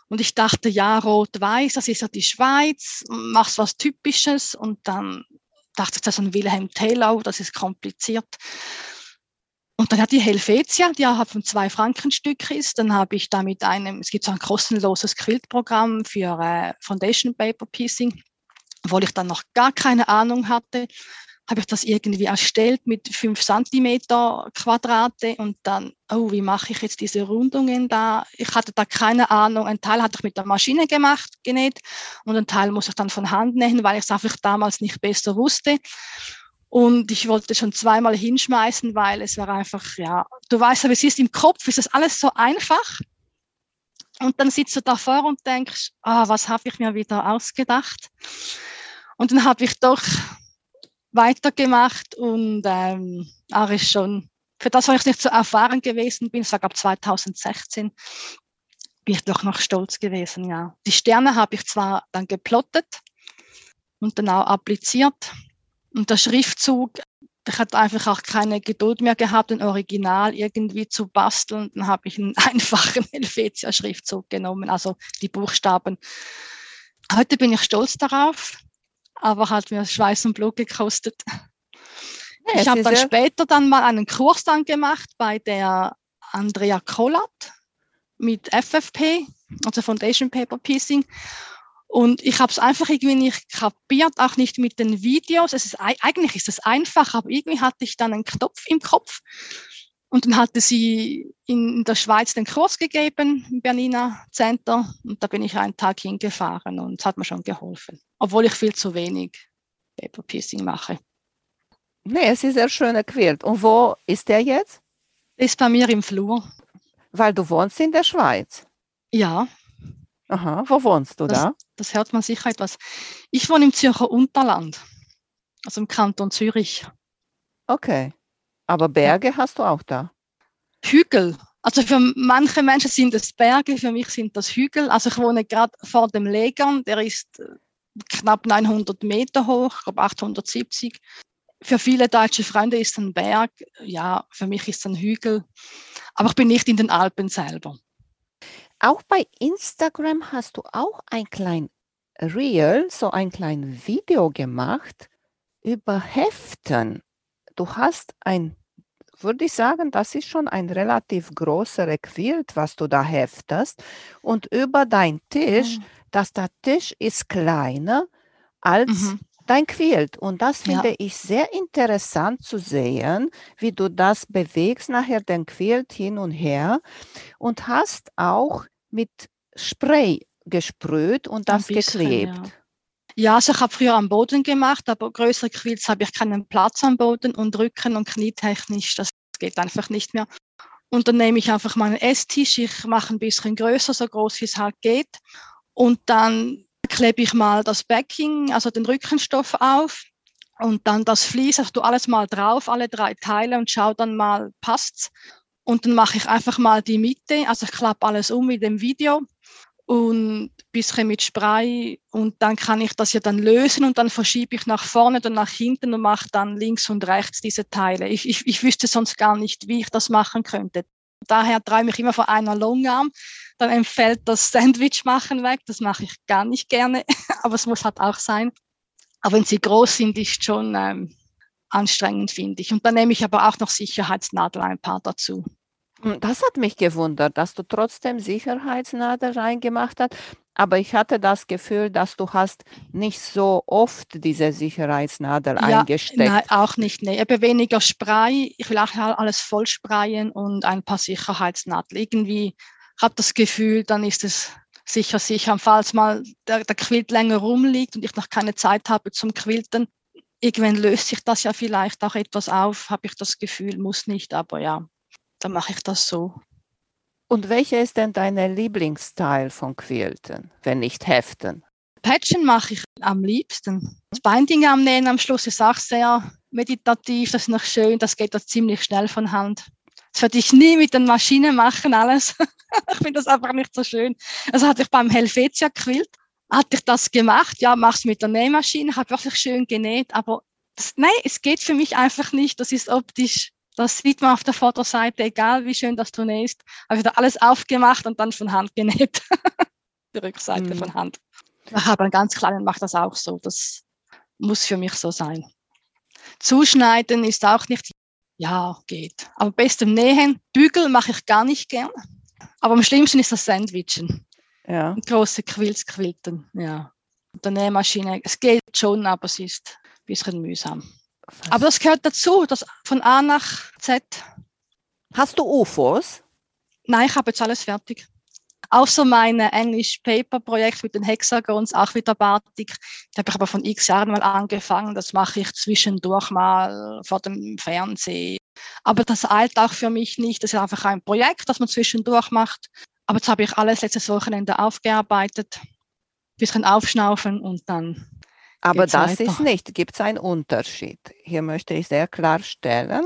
[SPEAKER 2] Und ich dachte, ja, rot-weiß, das ist ja die Schweiz, machst was Typisches. Und dann dachte ich, das ist ein Wilhelm Tellau, das ist kompliziert. Und dann hat die Helvetia, die auch von zwei Frankenstück ist. Dann habe ich da mit einem, es gibt so ein kostenloses Quiltprogramm für äh, Foundation Paper Piecing, obwohl ich dann noch gar keine Ahnung hatte, habe ich das irgendwie erstellt mit fünf Zentimeter Quadrate und dann, oh, wie mache ich jetzt diese Rundungen da? Ich hatte da keine Ahnung. Ein Teil hatte ich mit der Maschine gemacht, genäht und ein Teil muss ich dann von Hand nähen, weil ich es einfach damals nicht besser wusste. Und ich wollte schon zweimal hinschmeißen, weil es war einfach, ja, du weißt ja, wie es ist, im Kopf ist das alles so einfach. Und dann sitzt du davor und denkst, ah, was habe ich mir wieder ausgedacht? Und dann habe ich doch weitergemacht und ähm, auch ist schon, für das, was ich nicht so erfahren gewesen bin, es war glaube 2016, bin ich doch noch stolz gewesen, ja. Die Sterne habe ich zwar dann geplottet und dann auch appliziert und der Schriftzug, ich hatte einfach auch keine Geduld mehr gehabt, ein Original irgendwie zu basteln. Dann habe ich einen *laughs* einfachen Helvetia-Schriftzug genommen, also die Buchstaben. Heute bin ich stolz darauf, aber hat mir Schweiß und Blut gekostet. Ja, ich habe dann später dann mal einen Kurs dann gemacht bei der Andrea Kollat mit FFP, also Foundation Paper Piecing. Und ich habe es einfach irgendwie nicht kapiert, auch nicht mit den Videos. Es ist, eigentlich ist es einfach, aber irgendwie hatte ich dann einen Knopf im Kopf. Und dann hatte sie in der Schweiz den Kurs gegeben, im Bernina Center. Und da bin ich einen Tag hingefahren und es hat mir schon geholfen. Obwohl ich viel zu wenig Paper Piercing mache.
[SPEAKER 1] Nee, es ist sehr schön erquält. Und wo ist der jetzt?
[SPEAKER 2] Ist bei mir im Flur.
[SPEAKER 1] Weil du wohnst in der Schweiz?
[SPEAKER 2] Ja.
[SPEAKER 1] Aha, wo wohnst du
[SPEAKER 2] das,
[SPEAKER 1] da?
[SPEAKER 2] Das hört man sicher etwas. Ich wohne im Zürcher Unterland, also im Kanton Zürich.
[SPEAKER 1] Okay. Aber Berge hast du auch da?
[SPEAKER 2] Hügel. Also für manche Menschen sind es Berge, für mich sind das Hügel. Also ich wohne gerade vor dem Legern, der ist äh, knapp 900 Meter hoch, ich glaube 870. Für viele deutsche Freunde ist ein Berg, ja, für mich ist es ein Hügel. Aber ich bin nicht in den Alpen selber.
[SPEAKER 1] Auch bei Instagram hast du auch ein klein Reel, so ein klein Video gemacht über Heften. Du hast ein, würde ich sagen, das ist schon ein relativ großer Quilt, was du da heftest. Und über dein Tisch, mhm. dass der Tisch ist kleiner als mhm. dein Quilt. Und das finde ja. ich sehr interessant zu sehen, wie du das bewegst, nachher den Quilt hin und her und hast auch mit Spray gesprüht und das bisschen, geklebt.
[SPEAKER 2] Ja. Ja, also ich habe früher am Boden gemacht, aber größere Quilts habe ich keinen Platz am Boden und Rücken- und Knietechnisch, das geht einfach nicht mehr. Und dann nehme ich einfach meinen Esstisch, ich mache ein bisschen größer, so groß wie es halt geht. Und dann klebe ich mal das Backing, also den Rückenstoff auf und dann das Vlies, also du alles mal drauf, alle drei Teile und schau dann mal, passt's. Und dann mache ich einfach mal die Mitte, also ich klappe alles um mit dem Video und bisschen mit Spray und dann kann ich das ja dann lösen und dann verschiebe ich nach vorne und nach hinten und mache dann links und rechts diese Teile. Ich, ich, ich wüsste sonst gar nicht, wie ich das machen könnte. Daher träume ich immer von einer Longarm, dann entfällt das Sandwich machen weg, das mache ich gar nicht gerne, *laughs* aber es muss halt auch sein. Aber wenn sie groß sind, ist schon ähm, anstrengend, finde ich. Und dann nehme ich aber auch noch Sicherheitsnadel ein paar dazu.
[SPEAKER 1] Hm, das hat mich gewundert, dass du trotzdem Sicherheitsnadel reingemacht hast. Aber ich hatte das Gefühl, dass du hast nicht so oft diese Sicherheitsnadel ja, eingesteckt. Nein,
[SPEAKER 2] auch nicht. Nee. Eben weniger Spray. Ich will auch alles voll sprayen und ein paar Sicherheitsnadeln. Irgendwie habe das Gefühl, dann ist es sicher sicher. Falls mal der, der Quilt länger rumliegt und ich noch keine Zeit habe zum Quilten, irgendwann löst sich das ja vielleicht auch etwas auf, habe ich das Gefühl, muss nicht, aber ja, dann mache ich das so.
[SPEAKER 1] Und welcher ist denn dein Lieblingsteil von Quilten, wenn nicht Heften?
[SPEAKER 2] Patchen mache ich am liebsten. Das Binding am Nähen am Schluss ist auch sehr meditativ, das ist noch schön, das geht auch ziemlich schnell von Hand. Das würde ich nie mit den Maschinen machen, alles. *laughs* ich finde das einfach nicht so schön. Also hatte ich beim Helvetia Quilt, hatte ich das gemacht, ja, mach's mit der Nähmaschine, habe wirklich schön genäht, aber das, nein, es geht für mich einfach nicht. Das ist optisch, das sieht man auf der Vorderseite, egal wie schön das du nähst. Habe ich da alles aufgemacht und dann von Hand genäht. *laughs* Die Rückseite mhm. von Hand. Ich habe einen ganz kleinen, mache das auch so. Das muss für mich so sein. Zuschneiden ist auch nicht ja, geht. Aber bestem Nähen, Bügel mache ich gar nicht gern. Aber am schlimmsten ist das Sandwichen.
[SPEAKER 1] Ja.
[SPEAKER 2] Und große Quills quilten, ja. Und der Nähmaschine, es geht schon, aber es ist ein bisschen mühsam. Aber das gehört dazu, das von A nach Z.
[SPEAKER 1] Hast du UFOs?
[SPEAKER 2] Nein, ich habe jetzt alles fertig. Außer mein English Paper Projekt mit den Hexagons, auch wieder Batik. Da habe ich aber von x Jahren mal angefangen. Das mache ich zwischendurch mal vor dem Fernsehen. Aber das eilt auch für mich nicht. Das ist einfach ein Projekt, das man zwischendurch macht. Aber jetzt habe ich alles letztes Wochenende aufgearbeitet. Ein bisschen aufschnaufen und dann
[SPEAKER 1] aber
[SPEAKER 2] Geht's
[SPEAKER 1] das
[SPEAKER 2] weiter?
[SPEAKER 1] ist nicht. Gibt es einen Unterschied? Hier möchte ich sehr klarstellen.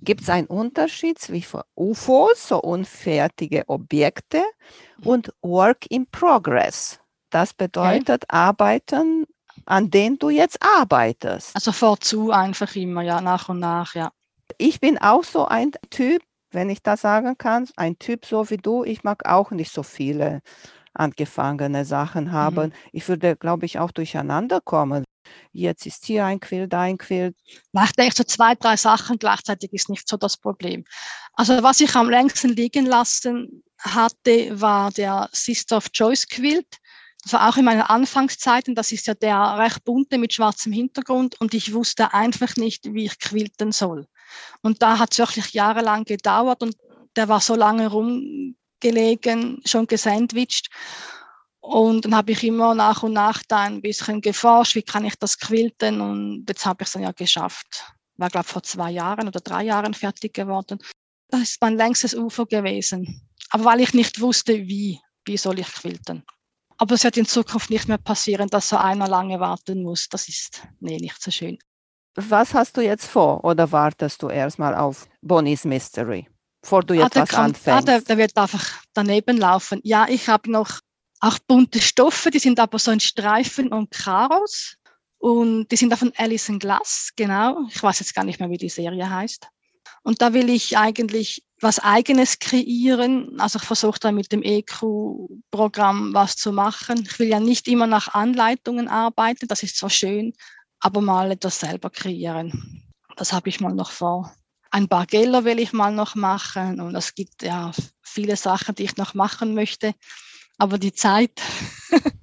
[SPEAKER 1] Gibt es einen Unterschied zwischen UFOs, so unfertige Objekte, und Work in Progress? Das bedeutet Arbeiten, an denen du jetzt arbeitest.
[SPEAKER 2] Also vorzu einfach immer, ja, nach und nach, ja.
[SPEAKER 1] Ich bin auch so ein Typ, wenn ich das sagen kann, ein Typ so wie du. Ich mag auch nicht so viele angefangene Sachen haben. Ich würde, glaube ich, auch durcheinander kommen. Jetzt ist hier ein Quill, da ein Quill.
[SPEAKER 2] Nachdenke so zwei, drei Sachen gleichzeitig ist nicht so das Problem. Also was ich am längsten liegen lassen hatte, war der Sister of Choice Quilt. Das war auch in meiner Anfangszeit und das ist ja der recht bunte mit schwarzem Hintergrund und ich wusste einfach nicht, wie ich quilten soll. Und da hat es wirklich jahrelang gedauert und der war so lange rumgelegen, schon gesandwiched. Und dann habe ich immer nach und nach da ein bisschen geforscht, wie kann ich das quilten und jetzt habe ich es dann ja geschafft. War, glaube ich, vor zwei Jahren oder drei Jahren fertig geworden. Das ist mein längstes Ufer gewesen. Aber weil ich nicht wusste, wie, wie soll ich quilten. Aber es wird in Zukunft nicht mehr passieren, dass so einer lange warten muss. Das ist, nee, nicht so schön.
[SPEAKER 1] Was hast du jetzt vor oder wartest du erstmal auf Bonnie's Mystery, bevor du
[SPEAKER 2] Ah,
[SPEAKER 1] jetzt
[SPEAKER 2] der,
[SPEAKER 1] was
[SPEAKER 2] kommt, ah, der,
[SPEAKER 1] anfängst?
[SPEAKER 2] der wird einfach daneben laufen. Ja, ich habe noch auch bunte Stoffe, die sind aber so in Streifen und Karos. Und die sind auch von Alison Glass, genau. Ich weiß jetzt gar nicht mehr, wie die Serie heißt. Und da will ich eigentlich was Eigenes kreieren. Also ich versuche da mit dem EQ-Programm was zu machen. Ich will ja nicht immer nach Anleitungen arbeiten, das ist zwar schön, aber mal etwas selber kreieren. Das habe ich mal noch vor. Ein Bargello will ich mal noch machen und es gibt ja viele Sachen, die ich noch machen möchte. Aber die Zeit, *laughs*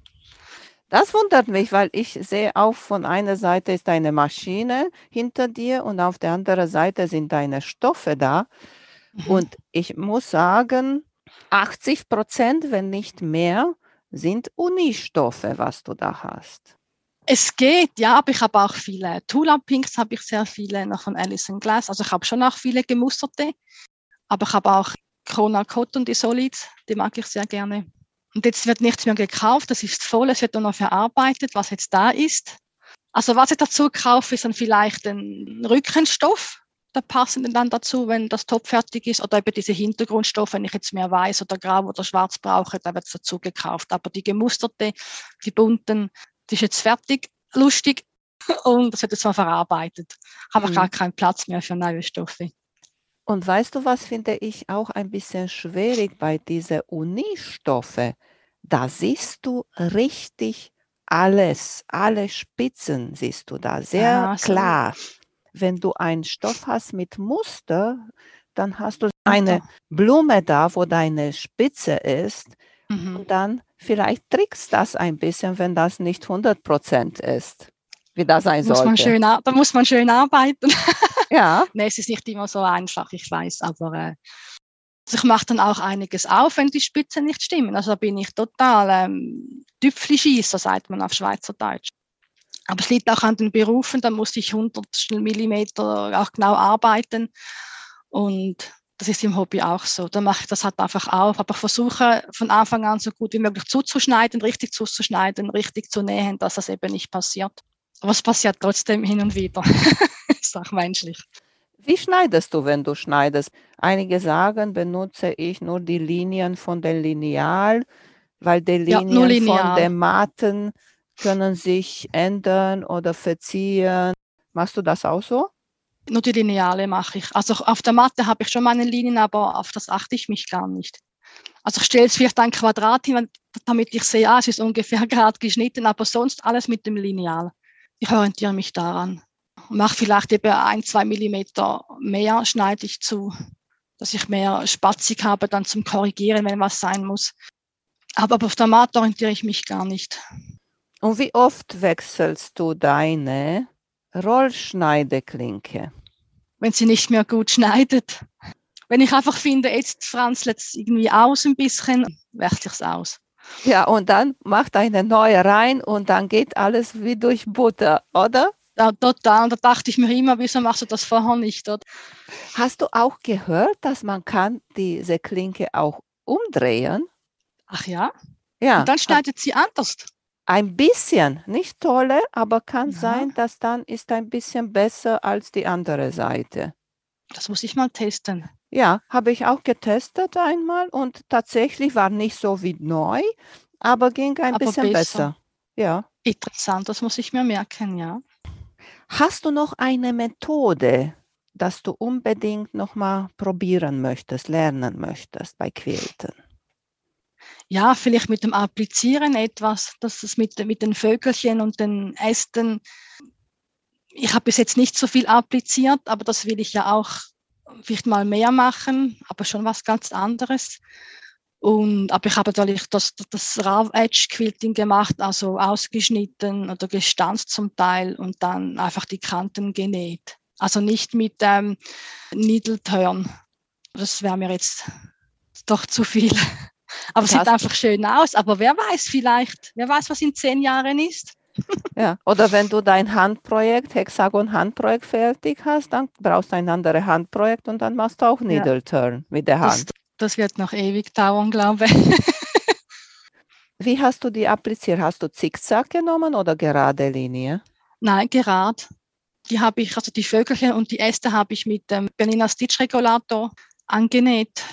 [SPEAKER 1] Das wundert mich, weil ich sehe auch von einer Seite ist eine Maschine hinter dir und auf der anderen Seite sind deine Stoffe da.
[SPEAKER 2] Mhm.
[SPEAKER 1] Und ich muss sagen, 80 Prozent, wenn nicht mehr, sind Unistoffe, was du da hast.
[SPEAKER 2] Es geht, ja, aber ich habe auch viele Tula Pinks, habe ich sehr viele noch von Alison Glass. Also ich habe schon auch viele gemusterte, aber ich habe auch Kona Cotton, die Solids, die mag ich sehr gerne. Und jetzt wird nichts mehr gekauft, das ist voll, es wird nur noch verarbeitet, was jetzt da ist. Also was ich dazu kaufe, ist dann vielleicht ein Rückenstoff, der passende dann dazu, wenn das Top fertig ist, oder eben diese Hintergrundstoffe, wenn ich jetzt mehr weiß oder grau oder schwarz brauche, da wird es dazu gekauft. Aber die gemusterte, die bunten, die ist jetzt fertig, lustig *laughs* und das wird jetzt mal verarbeitet. Habe
[SPEAKER 1] Mhm.
[SPEAKER 2] gar keinen Platz mehr für neue Stoffe.
[SPEAKER 1] Und weißt du, was finde ich auch ein bisschen schwierig bei diesen Unistoffe? Da siehst du richtig alles, alle Spitzen siehst du da sehr
[SPEAKER 2] so.
[SPEAKER 1] klar. Wenn du einen Stoff hast mit Muster, dann hast du eine Blume da, wo deine Spitze ist
[SPEAKER 2] Mhm.
[SPEAKER 1] und dann vielleicht trickst das ein bisschen, wenn das nicht 100% ist, wie das sein
[SPEAKER 2] Muss man schön, da muss man schön arbeiten. *laughs*
[SPEAKER 1] Ja,
[SPEAKER 2] nee, es ist nicht immer so einfach, ich weiß, aber äh, also ich mache dann auch einiges auf, wenn die Spitzen nicht stimmen. Also da bin ich total ähm, Tüpfelschießer, sagt man auf Schweizerdeutsch. Aber es liegt auch an den Berufen, da musste ich 100 Millimeter auch genau arbeiten. Und das ist im Hobby auch so. Da mache ich das halt einfach auf. Aber ich versuche von Anfang an so gut wie möglich zuzuschneiden, richtig zuzuschneiden, richtig zu nähen, dass das eben nicht passiert. Aber es passiert trotzdem hin und wieder. *laughs* ist auch menschlich.
[SPEAKER 1] Wie schneidest du, wenn du schneidest? Einige sagen, benutze ich nur die Linien von dem Lineal, weil die
[SPEAKER 2] Ja,
[SPEAKER 1] Linien
[SPEAKER 2] nur
[SPEAKER 1] von den Matten können sich ändern oder verziehen. Machst du das auch so?
[SPEAKER 2] Nur die Lineale mache ich. Also auf der Matte habe ich schon meine Linien, aber auf das achte ich mich gar nicht. Also ich stelle jetzt vielleicht ein Quadrat hin, damit ich sehe, ah, es ist ungefähr *laughs* gerade geschnitten, aber sonst alles mit dem Lineal. Ich orientiere mich daran. mache vielleicht eben ein, zwei Millimeter mehr, schneide ich zu, dass ich mehr Spatzig habe dann zum Korrigieren, wenn was sein muss. Aber auf der Matte orientiere ich mich gar nicht.
[SPEAKER 1] Und wie oft wechselst du deine Rollschneideklinke?
[SPEAKER 2] Wenn sie nicht mehr gut schneidet. Wenn ich einfach finde, jetzt franzelt es irgendwie aus ein bisschen, wechsle ich es aus.
[SPEAKER 1] Ja, und dann macht eine neue rein und dann geht alles wie durch Butter, oder?
[SPEAKER 2] Ja, total. Da dachte ich mir immer, wieso machst du das vorher nicht? Oder?
[SPEAKER 1] Hast du auch gehört, dass man kann diese Klinke auch umdrehen?
[SPEAKER 2] Ach ja?
[SPEAKER 1] Ja.
[SPEAKER 2] Und dann schneidet sie anders.
[SPEAKER 1] Ein bisschen, nicht tolle, aber kann
[SPEAKER 2] Ja.
[SPEAKER 1] sein, dass dann ist ein bisschen besser als die andere Seite.
[SPEAKER 2] Das muss ich mal testen.
[SPEAKER 1] Ja, habe ich auch getestet einmal und tatsächlich war nicht so wie neu, aber ging ein
[SPEAKER 2] Aber
[SPEAKER 1] bisschen
[SPEAKER 2] besser.
[SPEAKER 1] besser. Ja.
[SPEAKER 2] Interessant, das muss ich mir merken, ja.
[SPEAKER 1] Hast du noch eine Methode, dass du unbedingt noch mal probieren möchtest, lernen möchtest bei Quilten?
[SPEAKER 2] Ja, vielleicht mit dem Applizieren etwas, dass es mit, mit den Vögelchen und den Ästen. Ich habe bis jetzt nicht so viel appliziert, aber das will ich ja auch vielleicht mal mehr machen, aber schon was ganz anderes. Und, aber ich habe natürlich das, das Raw Edge Quilting gemacht, also ausgeschnitten oder gestanzt zum Teil und dann einfach die Kanten genäht. Also nicht mit ähm, Needle Turn. Das wäre mir jetzt doch zu viel. Aber es sieht einfach schön aus. Aber wer weiß vielleicht, wer weiß, was in zehn Jahren ist. *laughs*
[SPEAKER 1] Ja, oder wenn du dein Handprojekt, Hexagon-Handprojekt fertig hast, dann brauchst du ein anderes Handprojekt und dann machst du auch Needle Turn mit der
[SPEAKER 2] Das,
[SPEAKER 1] Hand.
[SPEAKER 2] das wird noch ewig dauern, glaube ich. *laughs*
[SPEAKER 1] Wie hast du die appliziert? Hast du Zickzack genommen oder gerade Linie?
[SPEAKER 2] Nein, gerade. Die habe ich, also die Vögelchen und die Äste habe ich mit dem Bernina Stitch Regulator angenäht.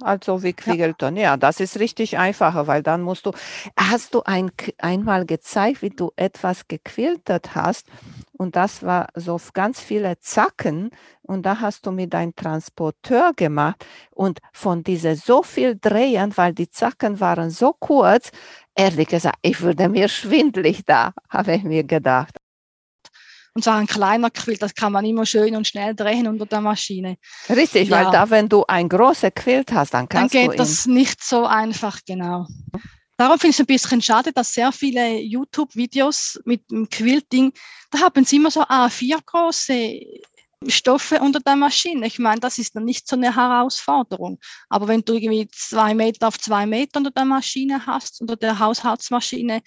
[SPEAKER 1] Also wie Quiegelton. Ja. das ist richtig einfacher, weil dann musst du. Hast du ein, einmal gezeigt, wie du etwas gequiltet hast? Und das war so ganz viele Zacken. Und da hast du mit deinem Transporteur gemacht. Und von diese so viel drehen, weil die Zacken waren so kurz, ehrlich gesagt, ich würde mir schwindlig da, habe ich mir gedacht.
[SPEAKER 2] Und zwar ein kleiner Quilt, das kann man immer schön und schnell drehen unter der Maschine.
[SPEAKER 1] Richtig, weil
[SPEAKER 2] Ja.
[SPEAKER 1] da, wenn du ein großes Quilt hast, dann
[SPEAKER 2] Dann
[SPEAKER 1] kannst du
[SPEAKER 2] geht
[SPEAKER 1] ihn.
[SPEAKER 2] das nicht so einfach, genau. Darum finde ich es ein bisschen schade, dass sehr viele YouTube-Videos mit dem Quilting, da haben sie immer so A4 große Stoffe unter der Maschine. Ich meine, das ist dann nicht so eine Herausforderung. Aber wenn du irgendwie zwei Meter auf zwei Meter unter der Maschine hast, unter der Haushaltsmaschine,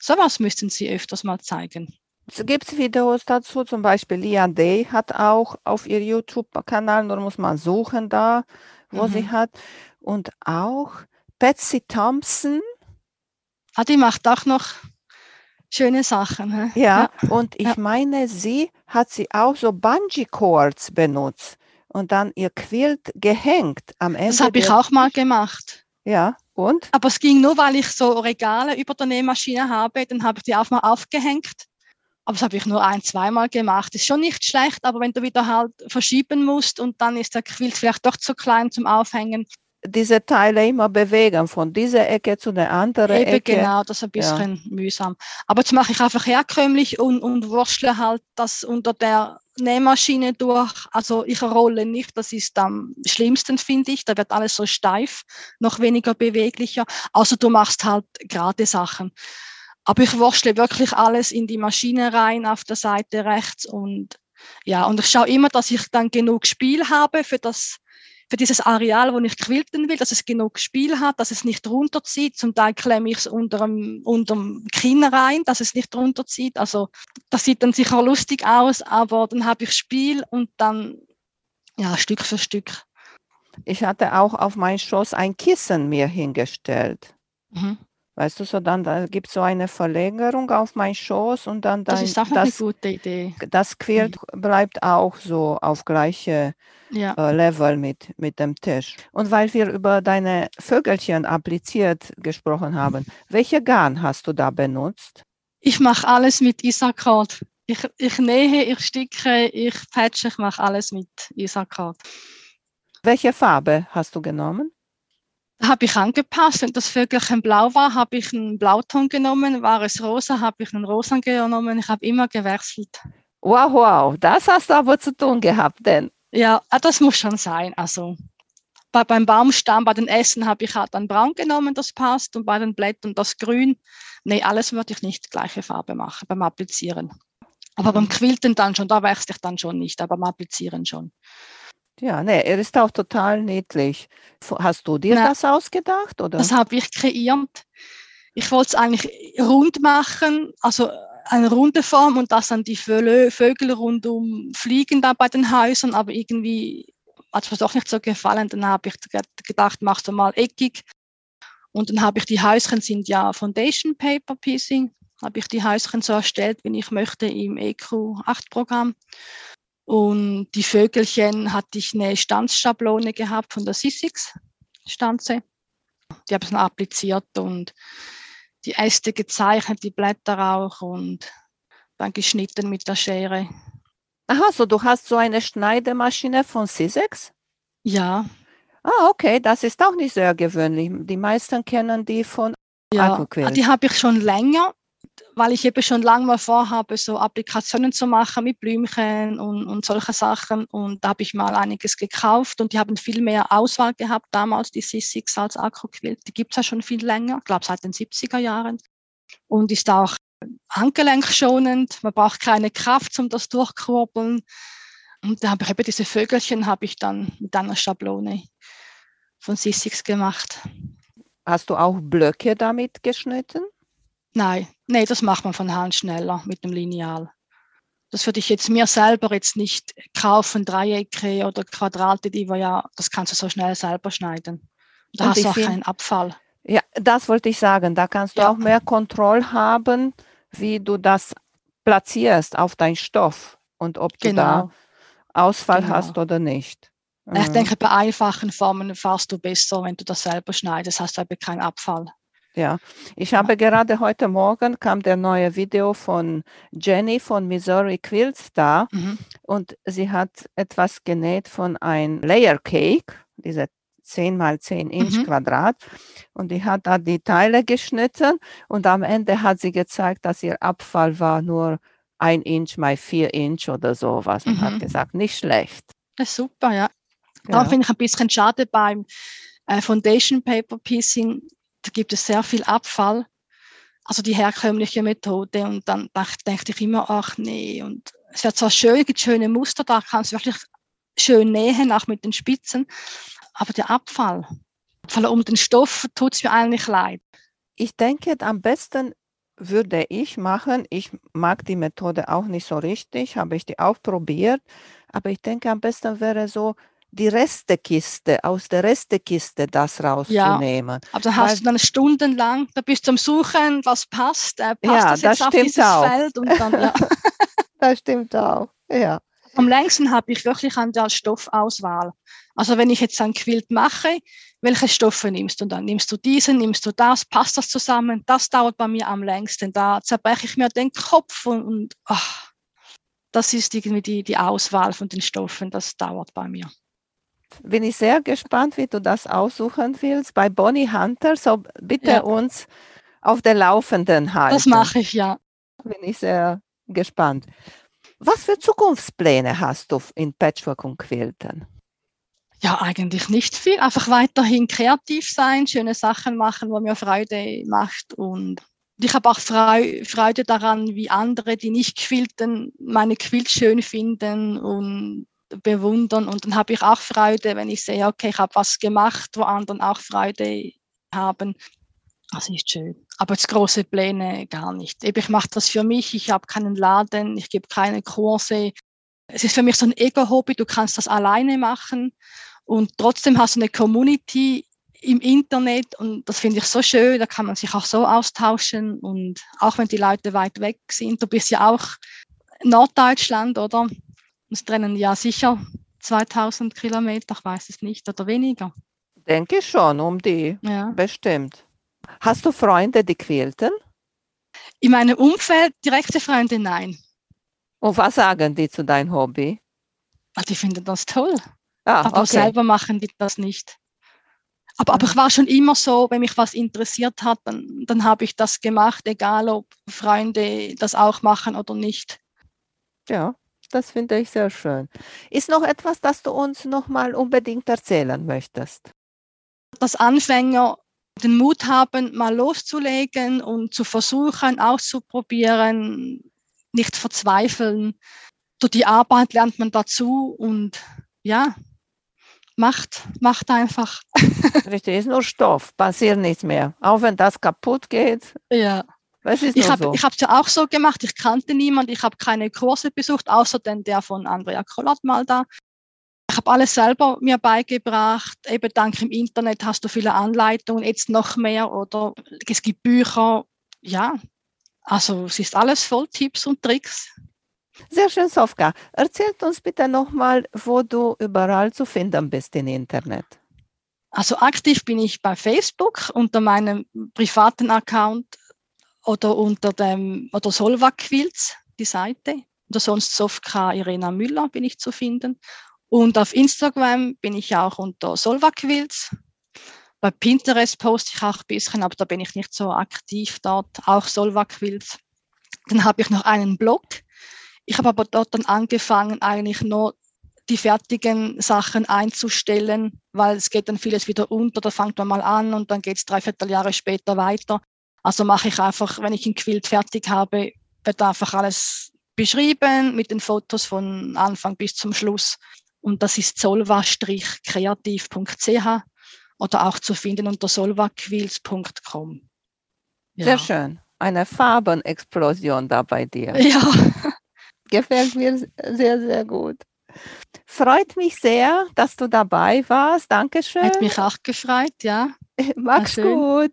[SPEAKER 2] sowas müssten sie öfters mal zeigen.
[SPEAKER 1] Es gibt Videos dazu, zum Beispiel Lia Day hat auch auf ihr YouTube-Kanal, nur muss man suchen da, wo sie
[SPEAKER 2] Mhm.
[SPEAKER 1] hat. Und auch Betsy Thompson,
[SPEAKER 2] Ah, die macht auch noch schöne Sachen. hä?
[SPEAKER 1] ja, und ich
[SPEAKER 2] ja.
[SPEAKER 1] meine, sie hat sie auch so Bungee-Cords benutzt und dann ihr Quilt gehängt am Ende.
[SPEAKER 2] Das habe ich auch mal gemacht.
[SPEAKER 1] Ja, und?
[SPEAKER 2] Aber es ging nur, weil ich so Regale über der Nähmaschine habe. Dann habe ich die auch mal aufgehängt. Aber das habe ich nur ein, zweimal gemacht. Ist schon nicht schlecht, aber wenn du wieder halt verschieben musst und dann ist der Quilt vielleicht doch zu klein zum Aufhängen.
[SPEAKER 1] Diese Teile immer bewegen, von dieser Ecke zu der anderen
[SPEAKER 2] Eben
[SPEAKER 1] Ecke.
[SPEAKER 2] genau, das ist ein
[SPEAKER 1] Ja.
[SPEAKER 2] bisschen mühsam. Aber jetzt mache ich einfach herkömmlich und, und wurschtle halt das unter der Nähmaschine durch. Also ich rolle nicht, das ist am schlimmsten, finde ich. Da wird alles so steif, noch weniger beweglicher. Außer du machst halt gerade Sachen. Aber ich wurschtle wirklich alles in die Maschine rein auf der Seite rechts und ja, und ich schaue immer, dass ich dann genug Spiel habe für das für dieses Areal, wo ich quilten will, dass es genug Spiel hat, dass es nicht runterzieht. Zum Teil klemme ich es unterm, unterm Kinn rein, dass es nicht runterzieht. Also das sieht dann sicher lustig aus, aber dann habe ich Spiel und dann ja Stück für Stück.
[SPEAKER 1] Ich hatte auch auf meinen Schoß ein Kissen mir hingestellt.
[SPEAKER 2] Mhm.
[SPEAKER 1] Weißt du, so dann da gibt es so eine Verlängerung auf meinen Schoß und dann
[SPEAKER 2] Das
[SPEAKER 1] dein,
[SPEAKER 2] ist auch noch eine
[SPEAKER 1] das,
[SPEAKER 2] gute Idee.
[SPEAKER 1] das Quilt bleibt auch so auf gleiche
[SPEAKER 2] Ja.
[SPEAKER 1] äh, Level mit, mit dem Tisch. Und weil wir über deine Vögelchen appliziert gesprochen haben, welche Garn hast du da benutzt?
[SPEAKER 2] Ich mache alles mit Isaccord. Ich, ich nähe, ich sticke, ich patche, ich mache alles mit Isaccord.
[SPEAKER 1] Welche Farbe hast du genommen?
[SPEAKER 2] Da habe ich angepasst. Wenn das Vögelchen blau war, habe ich einen Blauton genommen. War es rosa, habe ich einen rosa genommen. Ich habe immer gewechselt.
[SPEAKER 1] Wow, wow, das hast du aber zu tun gehabt, denn.
[SPEAKER 2] Ja, ah, das muss schon sein. Also bei, beim Baumstamm, bei den Essen habe ich halt dann braun genommen, das passt, und bei den Blättern das grün. Nee, alles würde ich nicht gleiche Farbe machen beim Applizieren. Aber beim mhm. Quilten dann schon, da wechsle ich dann schon nicht, aber beim Applizieren schon.
[SPEAKER 1] Ja, nee, er ist auch total niedlich. Hast du dir Na, das ausgedacht? Oder?
[SPEAKER 2] Das habe ich kreiert. Ich wollte es eigentlich rund machen, also eine runde Form und dass dann die Vögel rundum fliegen da bei den Häusern, aber irgendwie hat es mir doch nicht so gefallen. Dann habe ich gedacht, machst du mal eckig. Und dann habe ich die Häuschen sind ja Foundation Paper Piecing, habe ich die Häuschen so erstellt, wie ich möchte im EQ8-Programm. Und die Vögelchen hatte ich eine Stanzschablone gehabt von der Sissix Stanze. Die habe ich dann appliziert und die Äste gezeichnet, die Blätter auch und dann geschnitten mit der Schere.
[SPEAKER 1] Aha, so du hast so eine Schneidemaschine von Sisex?
[SPEAKER 2] Ja.
[SPEAKER 1] Ah, okay, das ist auch nicht sehr gewöhnlich. Die meisten kennen die von
[SPEAKER 2] ja, Die habe ich schon länger weil ich eben schon lange mal vorhabe, so Applikationen zu machen mit Blümchen und, und solche Sachen. Und da habe ich mal einiges gekauft und die haben viel mehr Auswahl gehabt damals, die C6 als Akkuquilt. Die gibt es ja schon viel länger, ich glaube seit den 70er Jahren. Und ist auch handgelenkschonend. Man braucht keine Kraft, um das durchkurbeln. Und da habe ich eben diese Vögelchen habe ich dann mit einer Schablone von C6 gemacht.
[SPEAKER 1] Hast du auch Blöcke damit geschnitten?
[SPEAKER 2] Nein, nee, das macht man von Hand schneller mit dem Lineal. Das würde ich jetzt mir selber jetzt nicht kaufen, Dreiecke oder Quadrate, die wir ja, das kannst du so schnell selber schneiden. Da Und hast du auch keinen Abfall.
[SPEAKER 1] Ja, das wollte ich sagen. Da kannst du ja. auch mehr Kontrolle haben, wie du das platzierst auf deinen Stoff und ob du da genau. Ausfall genau. hast oder nicht.
[SPEAKER 2] Ich mhm. denke, bei einfachen Formen fährst du besser, wenn du das selber schneidest, hast du aber keinen Abfall.
[SPEAKER 1] Ja, ich habe gerade heute Morgen kam der neue Video von Jenny von Missouri Quilts da mhm. und sie hat etwas genäht von einem Layer Cake, diese 10 mal 10 Inch mhm. Quadrat und die hat da die Teile geschnitten und am Ende hat sie gezeigt, dass ihr Abfall war nur ein Inch mal 4 Inch oder sowas und mhm. hat gesagt, nicht schlecht.
[SPEAKER 2] Das ist super, ja. ja. Da finde ich ein bisschen schade beim äh, Foundation Paper Piecing, gibt es sehr viel Abfall. Also die herkömmliche Methode. Und dann denke ich immer, ach nee. Und es wird zwar schön, gibt schöne Muster, da kannst du wirklich schön nähen, auch mit den Spitzen. Aber der Abfall, Abfall um den Stoff tut es mir eigentlich leid.
[SPEAKER 1] Ich denke, am besten würde ich machen, ich mag die Methode auch nicht so richtig, habe ich die auch probiert, aber ich denke, am besten wäre so die Restekiste, aus der Restekiste das rauszunehmen.
[SPEAKER 2] Ja, aber da hast Weil, du dann stundenlang, da bist du am Suchen, was passt, äh, passt
[SPEAKER 1] ja,
[SPEAKER 2] das jetzt
[SPEAKER 1] das
[SPEAKER 2] auf dieses
[SPEAKER 1] auch.
[SPEAKER 2] Feld und dann, ja. *laughs*
[SPEAKER 1] das stimmt auch, ja.
[SPEAKER 2] Am längsten habe ich wirklich an der Stoffauswahl. Also wenn ich jetzt ein Quilt mache, welche Stoffe nimmst du dann? Nimmst du diesen, nimmst du das, passt das zusammen? Das dauert bei mir am längsten. Da zerbreche ich mir den Kopf und, und ach, das ist irgendwie die, die Auswahl von den Stoffen, das dauert bei mir
[SPEAKER 1] bin ich sehr gespannt, wie du das aussuchen willst bei Bonnie Hunter. So bitte ja. uns auf der Laufenden halten.
[SPEAKER 2] Das mache ich, ja.
[SPEAKER 1] Bin ich sehr gespannt. Was für Zukunftspläne hast du in Patchwork und Quilten?
[SPEAKER 2] Ja, eigentlich nicht viel. Einfach weiterhin kreativ sein, schöne Sachen machen, wo mir Freude macht. Und ich habe auch Freude daran, wie andere, die nicht quilten, meine Quilt schön finden und bewundern und dann habe ich auch Freude, wenn ich sehe, okay, ich habe was gemacht, wo anderen auch Freude haben. Das ist schön. Aber jetzt große Pläne gar nicht. Ich mache das für mich, ich habe keinen Laden, ich gebe keine Kurse. Es ist für mich so ein Ego-Hobby, du kannst das alleine machen und trotzdem hast du eine Community im Internet und das finde ich so schön, da kann man sich auch so austauschen und auch wenn die Leute weit weg sind, du bist ja auch Norddeutschland, oder? Es trennen ja sicher 2000 Kilometer, ich weiß es nicht, oder weniger.
[SPEAKER 1] Denke schon, um die, ja. bestimmt. Hast du Freunde, die quälten?
[SPEAKER 2] In meinem Umfeld direkte Freunde, nein.
[SPEAKER 1] Und was sagen die zu deinem Hobby?
[SPEAKER 2] Ah, die finden das toll. Ah, aber okay. selber machen die das nicht. Aber, aber ich war schon immer so, wenn mich was interessiert hat, dann, dann habe ich das gemacht, egal ob Freunde das auch machen oder nicht.
[SPEAKER 1] Ja, das finde ich sehr schön. Ist noch etwas, das du uns noch mal unbedingt erzählen möchtest?
[SPEAKER 2] Dass Anfänger den Mut haben, mal loszulegen und zu versuchen, auszuprobieren, nicht verzweifeln. Durch die Arbeit lernt man dazu und ja, macht, macht einfach. *laughs*
[SPEAKER 1] Richtig, ist nur Stoff, passiert nichts mehr. Auch wenn das kaputt geht.
[SPEAKER 2] Ja.
[SPEAKER 1] Es ist
[SPEAKER 2] Ich habe
[SPEAKER 1] so.
[SPEAKER 2] es ja auch so gemacht. Ich kannte niemand. Ich habe keine Kurse besucht, außer den der von Andrea Kollat mal da. Ich habe alles selber mir beigebracht. Eben dank im Internet hast du viele Anleitungen, jetzt noch mehr oder es gibt Bücher. Ja, also es ist alles voll Tipps und Tricks.
[SPEAKER 1] Sehr schön, Sofka. Erzählt uns bitte nochmal, wo du überall zu finden bist im Internet.
[SPEAKER 2] Also aktiv bin ich bei Facebook unter meinem privaten Account oder unter dem oder Solva Quilts, die Seite. Oder sonst Sofka Irena Müller bin ich zu finden. Und auf Instagram bin ich auch unter Solva Quilts. Bei Pinterest poste ich auch ein bisschen, aber da bin ich nicht so aktiv dort. Auch Solva Quilts. Dann habe ich noch einen Blog. Ich habe aber dort dann angefangen, eigentlich nur die fertigen Sachen einzustellen, weil es geht dann vieles wieder unter. Da fängt man mal an und dann geht es dreiviertel Jahre später weiter. Also mache ich einfach, wenn ich ein Quilt fertig habe, wird einfach alles beschrieben mit den Fotos von Anfang bis zum Schluss. Und das ist solva-kreativ.ch oder auch zu finden unter solvaquilts.com.
[SPEAKER 1] Ja. Sehr schön. Eine Farbenexplosion da bei dir. *laughs*
[SPEAKER 2] Ja.
[SPEAKER 1] Gefällt mir sehr, sehr gut. Freut mich sehr, dass du dabei warst. Dankeschön.
[SPEAKER 2] Hat mich auch gefreut, ja.
[SPEAKER 1] Mach's gut.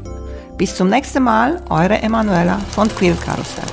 [SPEAKER 1] Bis zum nächsten Mal, eure Emanuela von Quiltkarussell.